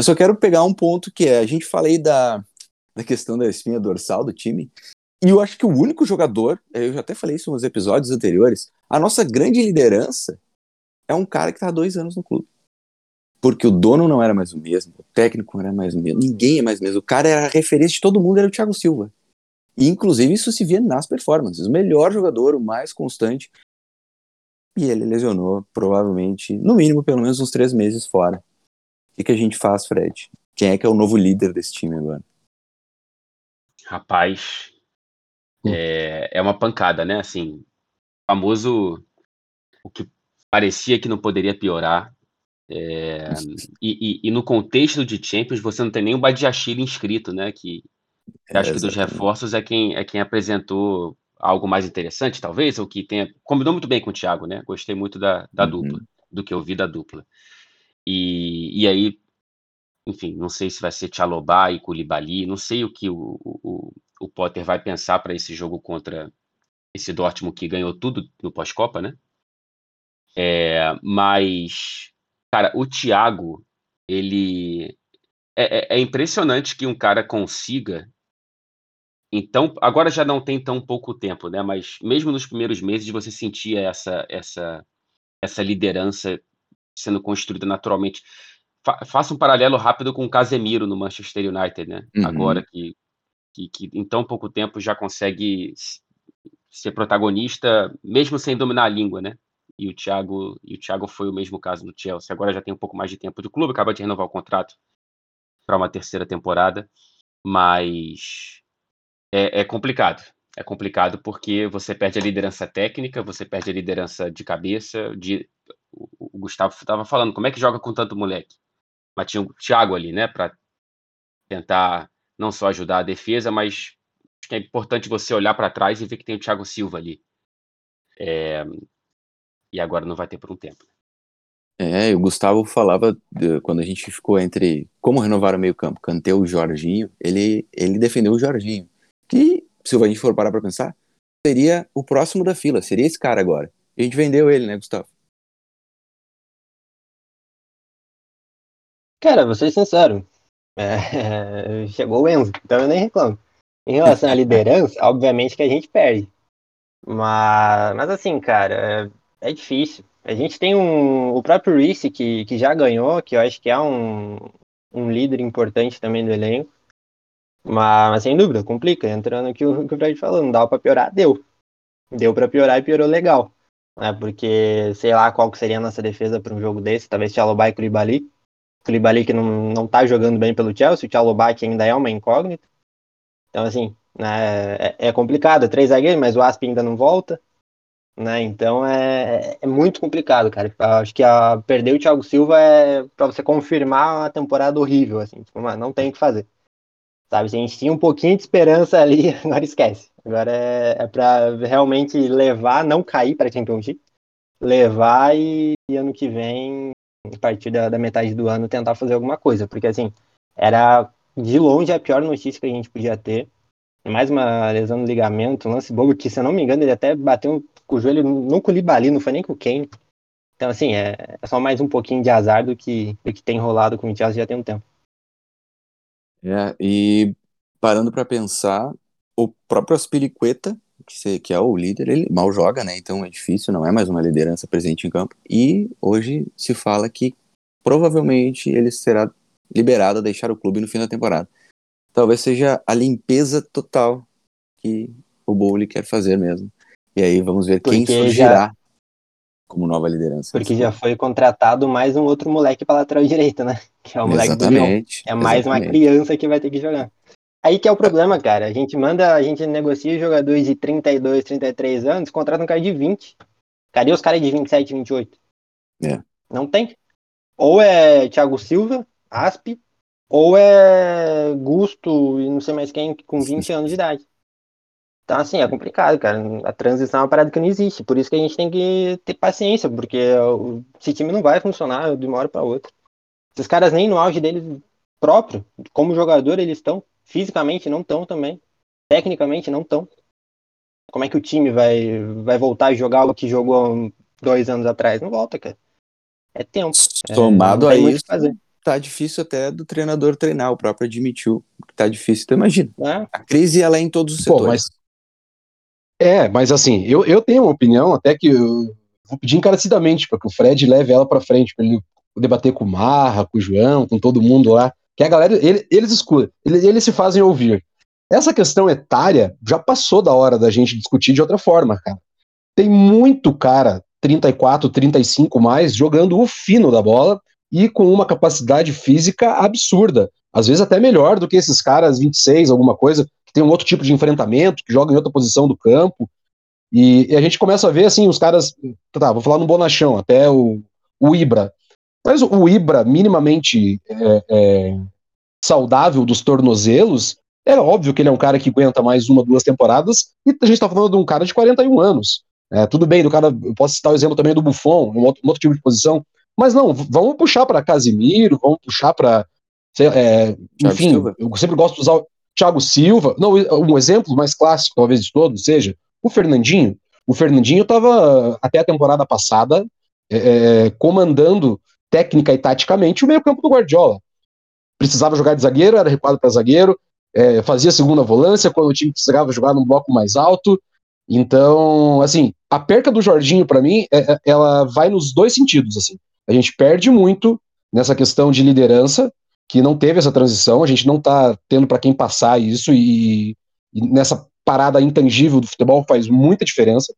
eu só quero pegar um ponto que é, a gente falei da, da questão da espinha dorsal do time, e eu acho que o único jogador, eu já até falei isso nos episódios anteriores, a nossa grande liderança é um cara que está há dois anos no clube. Porque o dono não era mais o mesmo, o técnico não era mais o mesmo, ninguém é mais o mesmo. O cara era a referência de todo mundo, era o Thiago Silva. E, inclusive, isso se via nas performances. O melhor jogador, o mais constante. E ele lesionou, provavelmente, no mínimo, pelo menos uns três meses fora. O que, que a gente faz, Fred? Quem é que é o novo líder desse time agora? Rapaz, Hum. é, é uma pancada, né? Assim, famoso o que parecia que não poderia piorar. É, e, e- e no contexto de Champions, você não tem nem o Badiachile inscrito, né? Que eu acho que dos reforços é quem, é quem apresentou algo mais interessante, talvez, ou que tenha. Combinou muito bem com o Thiago, né? Gostei muito da, da Uhum. dupla, do que eu vi da dupla. E, e aí, enfim, não sei se vai ser Tchalobá e Koulibaly, não sei o que o, o, o Potter vai pensar para esse jogo contra esse Dortmund que ganhou tudo no pós-Copa, né? É, mas, cara, o Thiago, ele. É, é- é impressionante que um cara consiga. Então, agora já não tem tão pouco tempo, né? Mas mesmo nos primeiros meses você sentia essa, essa, essa liderança sendo construída naturalmente. Fa faça um paralelo rápido com o Casemiro no Manchester United, né? Uhum. Agora que, que, que em tão pouco tempo já consegue ser protagonista, mesmo sem dominar a língua, né? E o Thiago, e o Thiago foi o mesmo caso no Chelsea. Agora já tem um pouco mais de tempo de clube, acaba de renovar o contrato para uma terceira temporada, mas é, é complicado. É complicado porque você perde a liderança técnica, você perde a liderança de cabeça. De, o, o Gustavo estava falando, como é que joga com tanto moleque? Mas tinha o Thiago ali, né, para tentar não só ajudar a defesa, mas acho que é importante você olhar para trás e ver que tem o Thiago Silva ali. É, e agora não vai ter por um tempo. É, e o Gustavo falava, quando a gente ficou entre como renovar o meio-campo, Kanté ou Jorginho, ele, ele defendeu o Jorginho. Que, se a gente for parar pra pensar, seria o próximo da fila, seria esse cara agora. A gente vendeu ele, né, Gustavo? Cara, vou ser sincero. é, chegou o Enzo, então eu nem reclamo. Em relação à liderança, obviamente que a gente perde. Mas, mas assim, cara, é, é difícil. A gente tem um, o próprio Reece que, que já ganhou, que eu acho que é um, um líder importante também do elenco. Mas, mas sem dúvida, complica. Entrando aqui o que o Fred falou, não dava pra piorar, deu. Deu pra piorar e piorou legal. Né? Porque sei lá qual que seria a nossa defesa para um jogo desse, talvez Tchalobá e Koulibaly. Koulibaly que não, não tá jogando bem pelo Chelsea, o Tchalobá que ainda é uma incógnita. Então, assim, né, é, é complicado. É três zagueiros, mas o Asp ainda não volta. Né? Então é, é muito complicado, cara. Acho que a, perder o Thiago Silva é para você confirmar uma temporada horrível, assim. Tipo, não tem o que fazer. Sabe, se a gente tinha um pouquinho de esperança ali, agora esquece. Agora é, é para realmente levar, não cair para Championship, levar e, e ano que vem, a partir da, da metade do ano, tentar fazer alguma coisa. Porque assim, era de longe a pior notícia que a gente podia ter. Mais uma lesão no ligamento, um lance bobo, que se eu não me engano, ele até bateu com o joelho no Koulibaly, não foi nem com o. Então, assim, é, é só mais um pouquinho de azar do que, do que tem rolado com o Chelsea já tem um tempo. É, e parando pra pensar, o próprio Aspilicueta, que, se- que é o líder, ele mal joga, né? Então é difícil, não é mais uma liderança presente em campo. E hoje se fala que provavelmente ele será liberado a deixar o clube no fim da temporada. Talvez seja a limpeza total que o Bowley quer fazer mesmo. E aí vamos ver quem Porque surgirá como nova liderança. Porque já foi contratado mais um outro moleque pra lateral direita, né? Que é o moleque do Lyon. Exatamente. É mais uma exatamente. criança que vai ter que jogar. Aí que é o problema, cara. A gente manda, a gente negocia jogadores de 32, 33 anos, contrata um cara de 20. Cadê os caras de 27, 28? É. Não tem. Ou é Thiago Silva, Asp, ou é Gusto e não sei mais quem com 20 anos de idade. Então, assim, é complicado, cara. A transição é uma parada que não existe. Por isso que a gente tem que ter paciência, porque esse time não vai funcionar de uma hora para outra. Esses caras nem no auge deles próprio, como jogador, eles estão. Fisicamente não estão também. Tecnicamente não estão. Como é que o time vai, vai voltar a jogar o que jogou dois anos atrás? Não volta, cara. É tempo. Somado não a isso, tá difícil até do treinador treinar, o próprio admitiu que tá difícil. Então imagina, né? a crise ela é em todos os Pô, setores. mas. É, mas assim, eu, eu tenho uma opinião, até que eu vou pedir encarecidamente para que o Fred leve ela para frente, para ele debater com o Marra, com o João, com todo mundo lá. Que a galera, ele- eles escutam, eles, eles se fazem ouvir. essa questão etária já passou da hora da gente discutir de outra forma, cara. Tem muito cara, 34, 35 mais, jogando o fino da bola e com uma capacidade física absurda. Às vezes até melhor do que esses caras 26, alguma coisa, que tem um outro tipo de enfrentamento, que jogam em outra posição do campo. E, e, a gente começa a ver, assim, os caras. Tá, vou falar no Bonachão, até o, o Ibra. Mas o Ibra, minimamente é, é, saudável dos tornozelos, é óbvio que ele é um cara que aguenta mais uma, duas temporadas, e a gente está falando de um cara de 41 anos. É, tudo bem, do cara, eu posso citar o exemplo também do Buffon, um outro, um outro tipo de posição, mas não, vamos puxar para Casimiro, vamos puxar para. É, enfim, Silva. eu sempre gosto de usar o Thiago Silva. Não, um exemplo mais clássico, talvez, de todos, seja o Fernandinho. O Fernandinho estava, até a temporada passada, é, é, comandando técnica e taticamente o meio-campo do Guardiola. Precisava jogar de zagueiro, era recuado para zagueiro, é, fazia segunda volância quando o time precisava jogar num bloco mais alto. Então, assim, a perca do Jorginho, para mim, é, é, ela vai nos dois sentidos. Assim. A gente perde muito nessa questão de liderança, que não teve essa transição, a gente não está tendo para quem passar isso, e, e, nessa parada intangível do futebol faz muita diferença.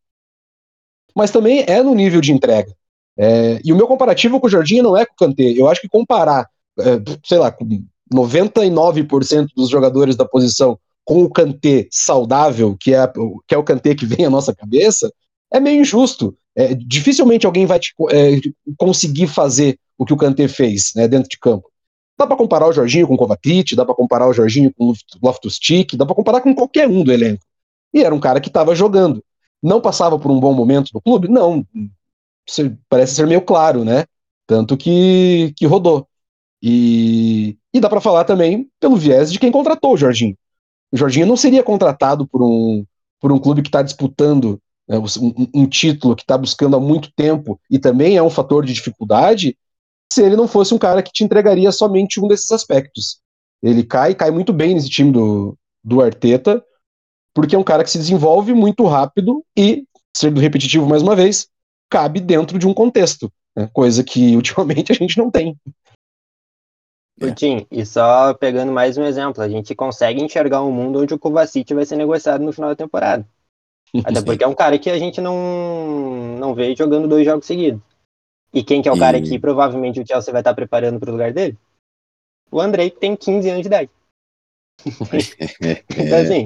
Mas também é no nível de entrega. É, e o meu comparativo com o Jorginho não é com o Kanté. Eu acho que comparar, é, sei lá, com 99% dos jogadores da posição com o Kanté saudável, que é, que é o Kanté que vem à nossa cabeça, é meio injusto. É, dificilmente alguém vai te, é, conseguir fazer o que o Kanté fez né, dentro de campo. Dá para comparar o Jorginho com o Kovacic, dá para comparar o Jorginho com o Loftus-Cheek, dá para comparar com qualquer um do elenco. E era um cara que estava jogando. Não passava por um bom momento no clube? Não. Parece ser meio claro, né? Tanto que, que rodou. E, e dá para falar também pelo viés de quem contratou o Jorginho. O Jorginho não seria contratado por um, por um clube que está disputando né, um, um, título, que está buscando há muito tempo e também é um fator de dificuldade, se ele não fosse um cara que te entregaria somente um desses aspectos. Ele cai, cai muito bem nesse time do, do Arteta, porque é um cara que se desenvolve muito rápido e, sendo repetitivo mais uma vez, cabe dentro de um contexto, né, coisa que ultimamente a gente não tem. Tim, e só pegando mais um exemplo, a gente consegue enxergar um mundo onde o Kovacic vai ser negociado no final da temporada. Até Sim. porque é um cara que a gente não, não vê jogando dois jogos seguidos. E quem que é o e... cara que provavelmente o Chelsea vai estar preparando para o lugar dele? O Andrei, que tem 15 anos de idade. então, assim,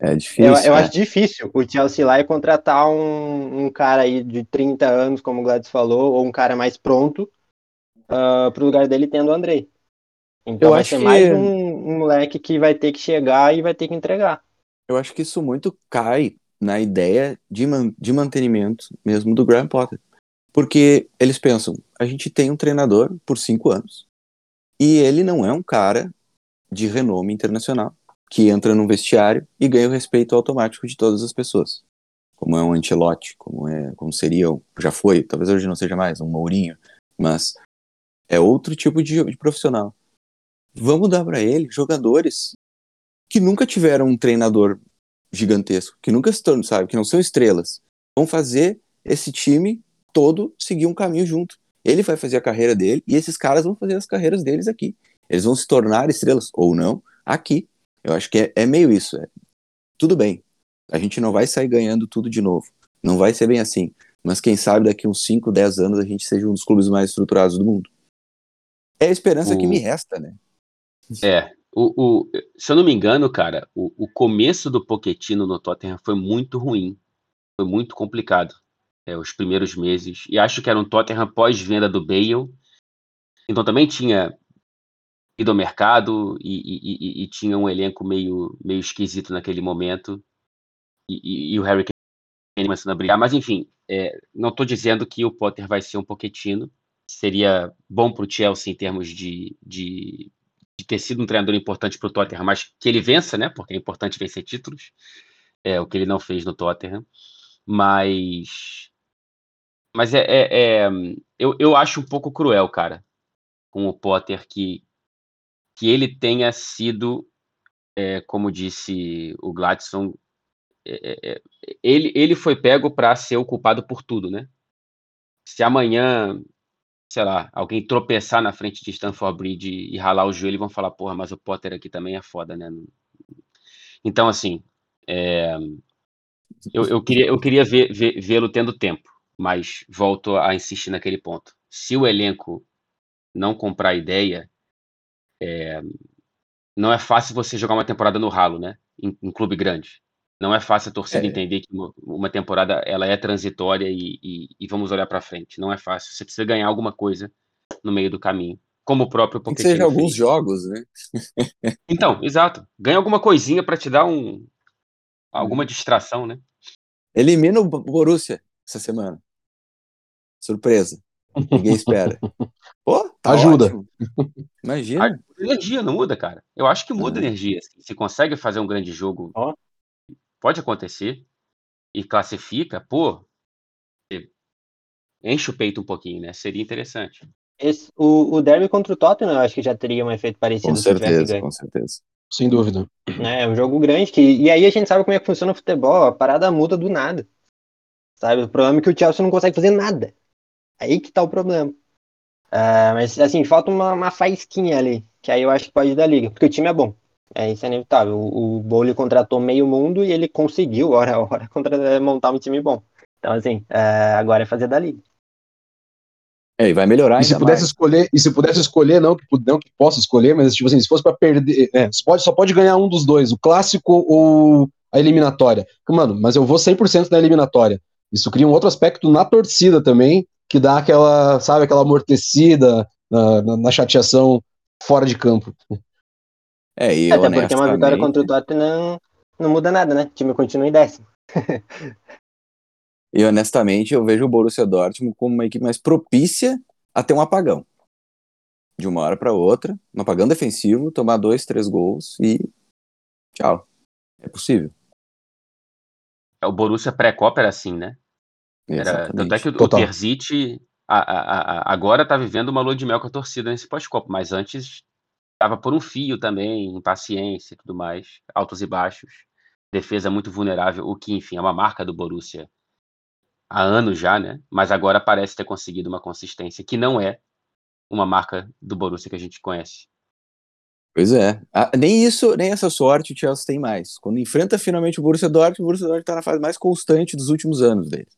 é difícil. Eu, eu né? acho difícil o Chelsea lá e contratar um, um cara aí de 30 anos, como o Gladys falou, ou um cara mais pronto uh, ah, para o lugar dele tendo o Andrei. Então eu vai acho ser mais um, um, moleque que vai ter que chegar e vai ter que entregar. Eu acho que isso muito cai na ideia de, man de mantenimento mesmo do Graham Potter. Porque eles pensam, a gente tem um treinador por cinco anos. E ele não é um cara de renome internacional, que entra num vestiário e ganha o respeito automático de todas as pessoas. Como é um Ancelotti, como, é, como seria, já foi, talvez hoje não seja mais, um Mourinho, mas é outro tipo de, de profissional. Vamos dar para ele jogadores que nunca tiveram um treinador gigantesco, que nunca se tornam, sabe, que não são estrelas. Vão fazer esse time todo seguir um caminho junto. Ele vai fazer a carreira dele e esses caras vão fazer as carreiras deles aqui. Eles vão se tornar estrelas, ou não, aqui. Eu acho que é, é meio isso. É. Tudo bem, a gente não vai sair ganhando tudo de novo. Não vai ser bem assim. Mas quem sabe daqui uns 5, 10 anos a gente seja um dos clubes mais estruturados do mundo. É a esperança o... que me resta, né? É. O, o, se eu não me engano, cara, o, o começo do Poquetino no Tottenham foi muito ruim. Foi muito complicado. É, os primeiros meses. E acho que era um Tottenham pós-venda do Bale. Então também tinha ido ao mercado e, e, e, tinha um elenco meio, meio esquisito naquele momento. E, e o Harry Kane começando a brilhar. Mas enfim, é, não estou dizendo que o Potter vai ser um Poquetino. Seria bom para o Chelsea em termos de, de de ter sido um treinador importante para o Tottenham, mas que ele vença, né? Porque é importante vencer títulos, é o que ele não fez no Tottenham. Mas, mas é, é, é eu, eu acho um pouco cruel, cara, com o Potter que que ele tenha sido, é, como disse o Gladson, é, é, é ele, ele foi pego para ser o culpado por tudo, né? Se amanhã sei lá, alguém tropeçar na frente de Stanford Bridge e ralar o joelho vão falar, porra, mas o Potter aqui também é foda, né? Então, assim, é, eu, eu, queria, eu queria vê-lo tendo tempo, mas volto a insistir naquele ponto. Se o elenco não comprar ideia, é, não é fácil você jogar uma temporada no ralo, né? Em, em clube grande. Não é fácil a torcida é. entender que uma, uma, temporada ela é transitória e, e, e vamos olhar para frente. Não é fácil. Você precisa ganhar alguma coisa no meio do caminho, como o próprio Pochettino. Que seja alguns jogos, né? então, exato. Ganha alguma coisinha para te dar um alguma distração, né? Elimina o Borussia essa semana. Surpresa. Ninguém espera. Pô, tá Ajuda. Ótimo. Imagina. Energia não muda, cara. Eu acho que muda a energia. Se consegue fazer um grande jogo, oh. pode acontecer. E classifica, pô, enche o peito um pouquinho, né? Seria interessante. Esse, o, o derby contra o Tottenham, eu acho que já teria um efeito parecido. Com certeza, com certeza. Sem dúvida. É, é um jogo grande que, e aí a gente sabe como é que funciona o futebol, a parada muda do nada. Sabe? O problema é que o Chelsea não consegue fazer nada. Aí que tá o problema. Uh, mas assim, falta uma, uma faísquinha ali, que aí eu acho que pode dar liga, porque o time é bom. É, isso é inevitável. O, o Bowley contratou meio mundo e ele conseguiu, hora a hora, contra, montar um time bom. Então, assim, uh, agora é fazer da liga. É, e vai melhorar e se pudesse mais. escolher E se pudesse escolher, não que, não que possa escolher, mas tipo assim, se fosse para perder, é, pode, só pode ganhar um dos dois, o clássico ou a eliminatória. Mano, mas eu vou 100% na eliminatória. Isso cria um outro aspecto na torcida também, que dá aquela, sabe, aquela amortecida na, na, na chateação fora de campo. É, e Até porque uma vitória contra o Tottenham não muda nada, né? O time continua em décimo. e honestamente, eu vejo o Borussia Dortmund como uma equipe mais propícia a ter um apagão. De uma hora para outra, um apagão defensivo, tomar dois, três gols e tchau. É possível. É, o Borussia pré-copa era assim, né? Era, tanto é que o, o Terzic a, a, agora está vivendo uma lua de mel com a torcida nesse pós-copa, mas antes estava por um fio também, impaciência e tudo mais, altos e baixos, defesa muito vulnerável, o que, enfim, é uma marca do Borussia há anos já, né? Mas agora parece ter conseguido uma consistência que não é uma marca do Borussia que a gente conhece. Pois é. Ah, nem isso, nem essa sorte o Chelsea tem mais. Quando enfrenta finalmente o Borussia Dortmund, o Borussia Dortmund está na fase mais constante dos últimos anos dele.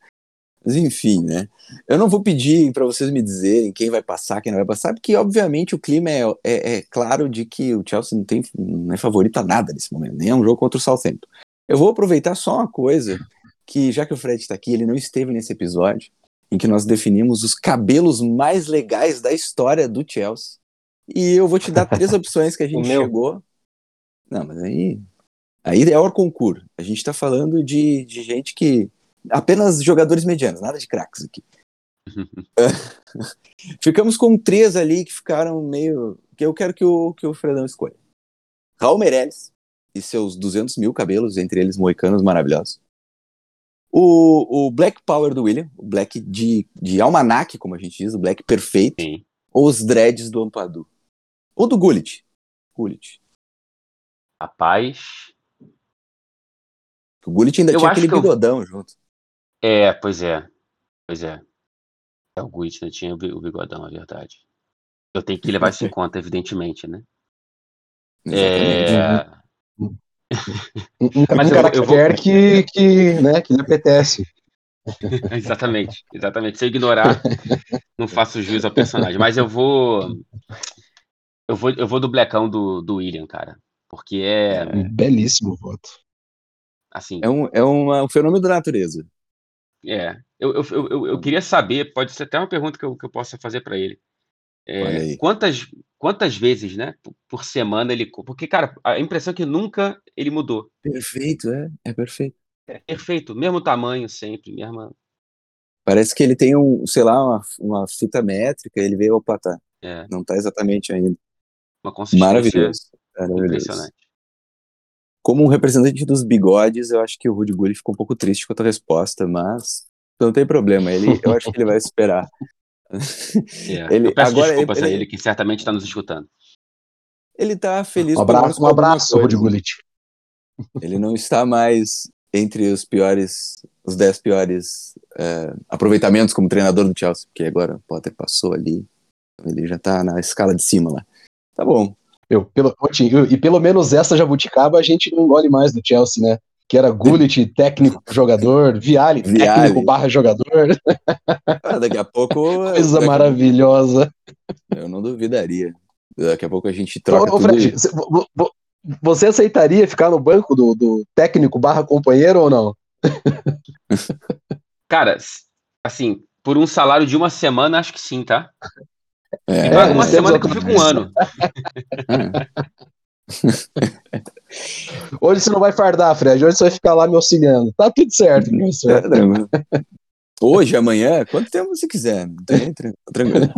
Mas enfim, né? Eu não vou pedir para vocês me dizerem quem vai passar, quem não vai passar, porque obviamente o clima é, é, é, claro de que o Chelsea não, tem, não é favorito a nada nesse momento, nem é um jogo contra o Southampton. Eu vou aproveitar só uma coisa, que já que o Fred está aqui, ele não esteve nesse episódio, em que nós definimos os cabelos mais legais da história do Chelsea. E eu vou te dar três opções que a gente chegou. Não, mas aí. Aí é o concurso. A gente está falando de, de gente que apenas jogadores medianos, nada de craques aqui. Ficamos com três ali que ficaram meio. que eu quero que o, que o Fredão escolha. Raul Meirelles e seus 200 mil cabelos, entre eles moicanos maravilhosos. O, o Black Power do William, o Black de, de almanac, como a gente diz, o Black perfeito. Sim. Ou os dreads do Ampadu. Ou do Gullit. Gullit. Rapaz. O Gullit ainda eu tinha aquele bigodão eu... junto. É, pois é. Pois é. É, o Guit não tinha o bigodão, é verdade. Eu tenho que levar isso em conta, evidentemente, né? É... Um, Mas um cara eu, eu vou... que, que, né, que lhe apetece. exatamente, exatamente. Se eu ignorar, não faço juízo ao personagem. Mas eu vou. Eu vou, eu vou do Blackão do, do William, cara. Porque é. é um belíssimo voto. Assim. É um, é uma, um fenômeno da natureza. É, eu, eu, eu, eu, queria saber, pode ser até uma pergunta que eu, que eu possa fazer para ele. É, quantas, quantas vezes, né, por semana ele. Porque, cara, a impressão é que nunca ele mudou. Perfeito, é, é perfeito. É perfeito, mesmo tamanho sempre, mesma. Parece que ele tem um, sei lá, uma, uma fita métrica, ele veio, opa, tá. É. Não tá exatamente ainda. Uma consistência Maravilhoso. Maravilhoso. Impressionante. Como um representante dos bigodes, eu acho que o Rudy Gulli ficou um pouco triste com a tua resposta, mas não tem problema, ele, eu acho que ele vai esperar. É, ele, eu peço agora, desculpas ele, a ele, que certamente está nos escutando. Ele está feliz. Um abraço, um abraço Rudy Gullit. Ele não está mais entre os piores, os dez piores é, aproveitamentos como treinador do Chelsea, porque agora o Potter passou ali, ele já está na escala de cima lá. Tá bom. Eu, pelo, e pelo menos essa jabuticaba a gente não engole mais do Chelsea, né? Que era Gullit, técnico jogador, Viali. técnico barra jogador. Ah, daqui a pouco. Coisa daqui... maravilhosa. Eu não duvidaria. Daqui a pouco a gente troca. Ô, ô Fred, tudo... você aceitaria ficar no banco do, do técnico barra companheiro ou não? Cara, assim, por um salário de uma semana, acho que sim, tá? É, é uma semana que eu fico um ano. Hoje você não vai fardar, Fred. Hoje você vai ficar lá me auxiliando. Tá tudo certo, professor. É, Hoje, amanhã, quanto tempo você quiser. Tranquilo.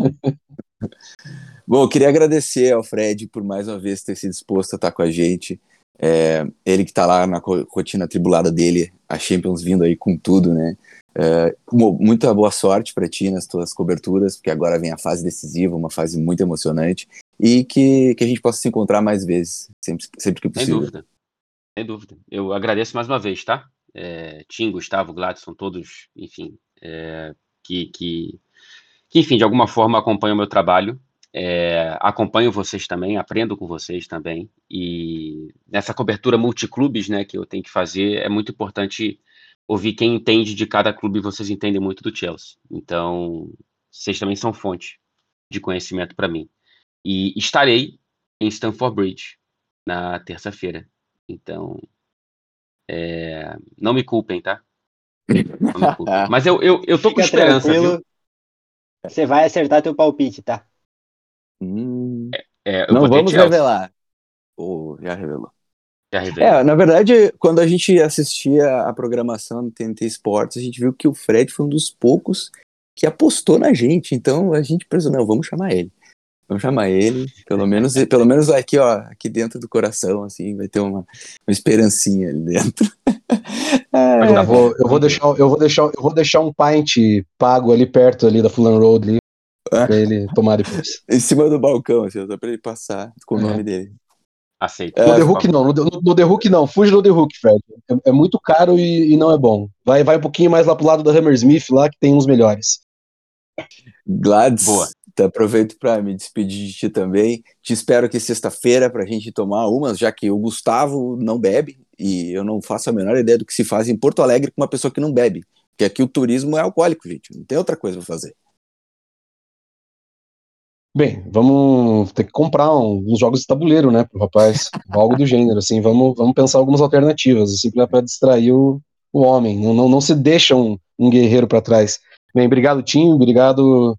Bom, eu queria agradecer ao Fred por mais uma vez ter se disposto a estar com a gente. É, ele que está lá na rotina tribulada dele, a Champions vindo aí com tudo, né? É, muita boa sorte para ti nas tuas coberturas, porque agora vem a fase decisiva, uma fase muito emocionante, e que, que a gente possa se encontrar mais vezes, sempre, sempre que possível. Sem dúvida. Sem dúvida. Eu agradeço mais uma vez, tá? É, Tim, Gustavo, Gladson, todos, enfim, é, que, que, que, enfim, de alguma forma acompanham o meu trabalho. É, acompanho vocês também, aprendo com vocês também. E nessa cobertura multiclubes né, que eu tenho que fazer, é muito importante ouvir quem entende de cada clube, vocês entendem muito do Chelsea. Então, vocês também são fonte de conhecimento para mim. E estarei em Stamford Bridge na terça-feira. Então, é, não me culpem, tá? Não me culpem. Mas eu, eu, eu tô Fica com esperança, tranquilo. viu? Você vai acertar teu palpite, tá? Hum, é, é, não vamos revelar. Oh, já revelou. É, na verdade, quando a gente assistia a programação do TNT Sports, a gente viu que o Fred foi um dos poucos que apostou na gente. Então a gente pensou, não, vamos chamar ele. Vamos chamar ele, pelo menos, pelo menos aqui, ó, aqui dentro do coração, assim, vai ter uma, uma esperancinha ali dentro. é, eu, vou, eu, vou deixar, eu, vou deixar, eu vou deixar um pint pago ali perto ali da Fulham Road ali, é. pra ele tomar depois. em cima do balcão, assim, só pra ele passar com o é. nome dele. Aceito. No é, The Hook não, no, no, The Hook não, fuja do The Hook, Fred. É, é muito caro e, e, não é bom. Vai, vai um pouquinho mais lá pro lado da Hammersmith, lá que tem uns melhores. Gladys, Boa. Então, aproveito para me despedir de ti também. Te espero que sexta-feira para a gente tomar umas, já que o Gustavo não bebe e eu não faço a menor ideia do que se faz em Porto Alegre com uma pessoa que não bebe. Porque aqui o turismo é alcoólico, gente. Não tem outra coisa para fazer. Bem, vamos ter que comprar uns jogos de tabuleiro, né, pro rapaz, algo do gênero, assim, vamos, vamos pensar algumas alternativas, assim, para distrair o, o homem, não, não, não se deixa um, um guerreiro para trás. Bem, obrigado, Tim, obrigado,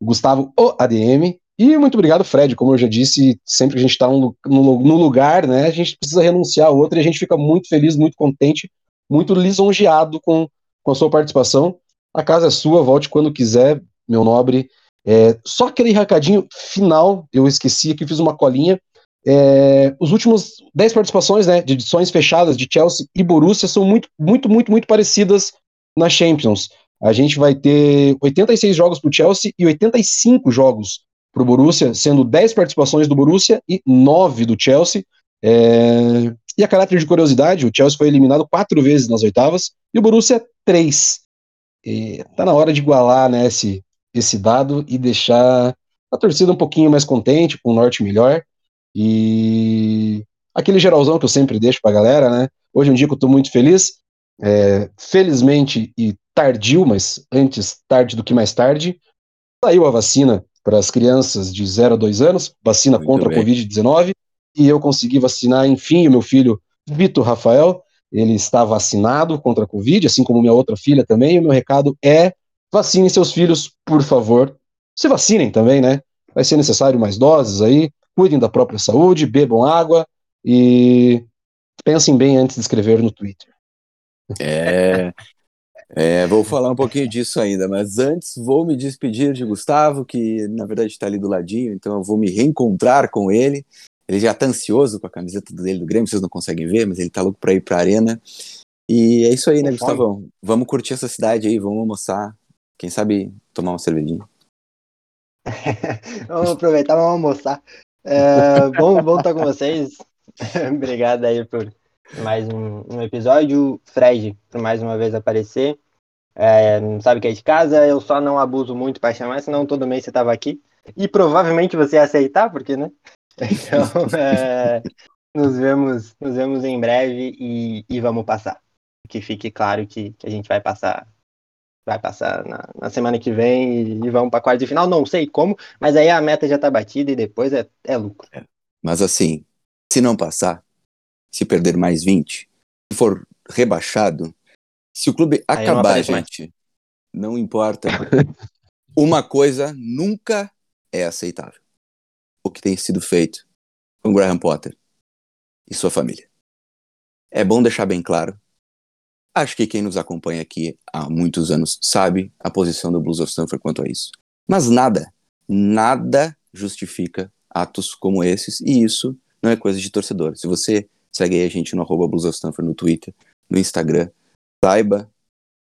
Gustavo, o ADM, e muito obrigado, Fred, como eu já disse, sempre que a gente está no, no, lugar, né, a gente precisa renunciar a outro, e a gente fica muito feliz, muito contente, muito lisonjeado com, com a sua participação, a casa é sua, volte quando quiser, meu nobre, é, só aquele recadinho final, eu esqueci que fiz uma colinha. É, os últimos 10 participações né, de edições fechadas de Chelsea e Borussia são muito, muito, muito, muito parecidas na Champions. A gente vai ter 86 jogos para o Chelsea e 85 jogos para o Borussia, sendo 10 participações do Borussia e 9 do Chelsea. É, e a caráter de curiosidade, o Chelsea foi eliminado quatro vezes nas oitavas e o Borussia três. Está na hora de igualar né, esse, esse dado e deixar a torcida um pouquinho mais contente, com o norte melhor. E aquele geralzão que eu sempre deixo pra galera, né? Hoje é um dia que eu tô muito feliz. É, felizmente e tardio, mas antes tarde do que mais tarde, saiu a vacina para as crianças de 0 a 2 anos, vacina muito contra bem. a Covid-19, e eu consegui vacinar, enfim, o meu filho Vitor Rafael. Ele está vacinado contra a Covid, assim como minha outra filha também. E o meu recado é Vacinem seus filhos, por favor. Se vacinem também, né? Vai ser necessário mais doses aí. Cuidem da própria saúde, bebam água e pensem bem antes de escrever no Twitter. É, é, vou falar um pouquinho disso ainda, mas antes vou me despedir de Gustavo, que na verdade está ali do ladinho, então eu vou me reencontrar com ele. Ele já está ansioso com a camiseta dele do Grêmio, vocês não conseguem ver, mas ele está louco para ir para a arena. E é isso aí, né, Gustavão? Vamos curtir essa cidade aí, vamos almoçar, quem sabe tomar uma cervejinha. vamos aproveitar, vamos almoçar. É, bom, bom estar com vocês. Obrigado aí por mais um, um, episódio. Fred, por mais uma vez aparecer. É, sabe que é de casa, eu só não abuso muito para chamar, senão todo mês você estava aqui. E provavelmente você ia aceitar, porque, né? Então, é, nos, vemos, nos vemos em breve e, e vamos passar. Que fique claro que, que a gente vai passar vai passar na, na, semana que vem e, e vamos para quarta de final. Não sei como, mas aí a meta já está batida e depois é, é lucro. É. Mas assim, se não passar, se perder mais 20, se for rebaixado, se o clube acabar, gente, mais. não importa. Uma coisa nunca é aceitável. O que tem sido feito com Graham Potter e sua família. É bom deixar bem claro Acho que quem nos acompanha aqui há muitos anos sabe a posição do Blues of Stanford quanto a isso. Mas nada, nada justifica atos como esses, e isso não é coisa de torcedor. Se você segue aí a gente no arroba Blues of Stanford no Twitter, no Instagram, saiba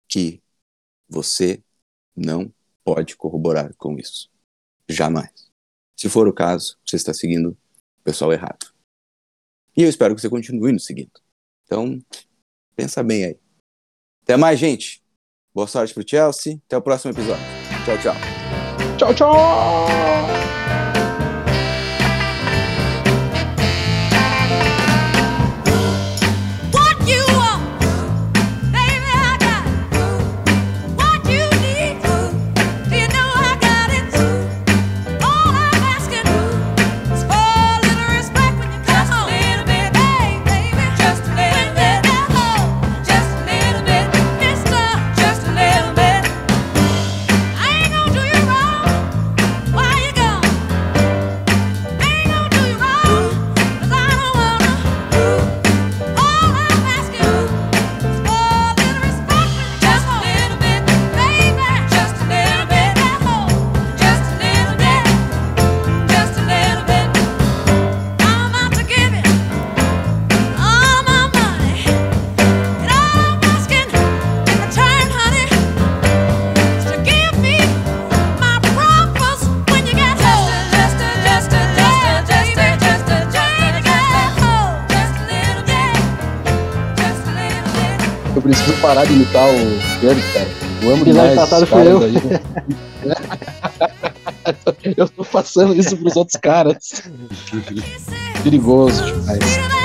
que você não pode corroborar com isso. Jamais. Se for o caso, você está seguindo o pessoal errado. E eu espero que você continue nos seguindo. Então, pensa bem aí. Até mais, gente. Boa sorte pro Chelsea. Até o próximo episódio. Tchau, tchau. Tchau, tchau. Parar de imitar o Kurt, cara. Eu amo demais. passado fui eu. Aí. eu tô passando isso pros outros caras. Perigoso demais.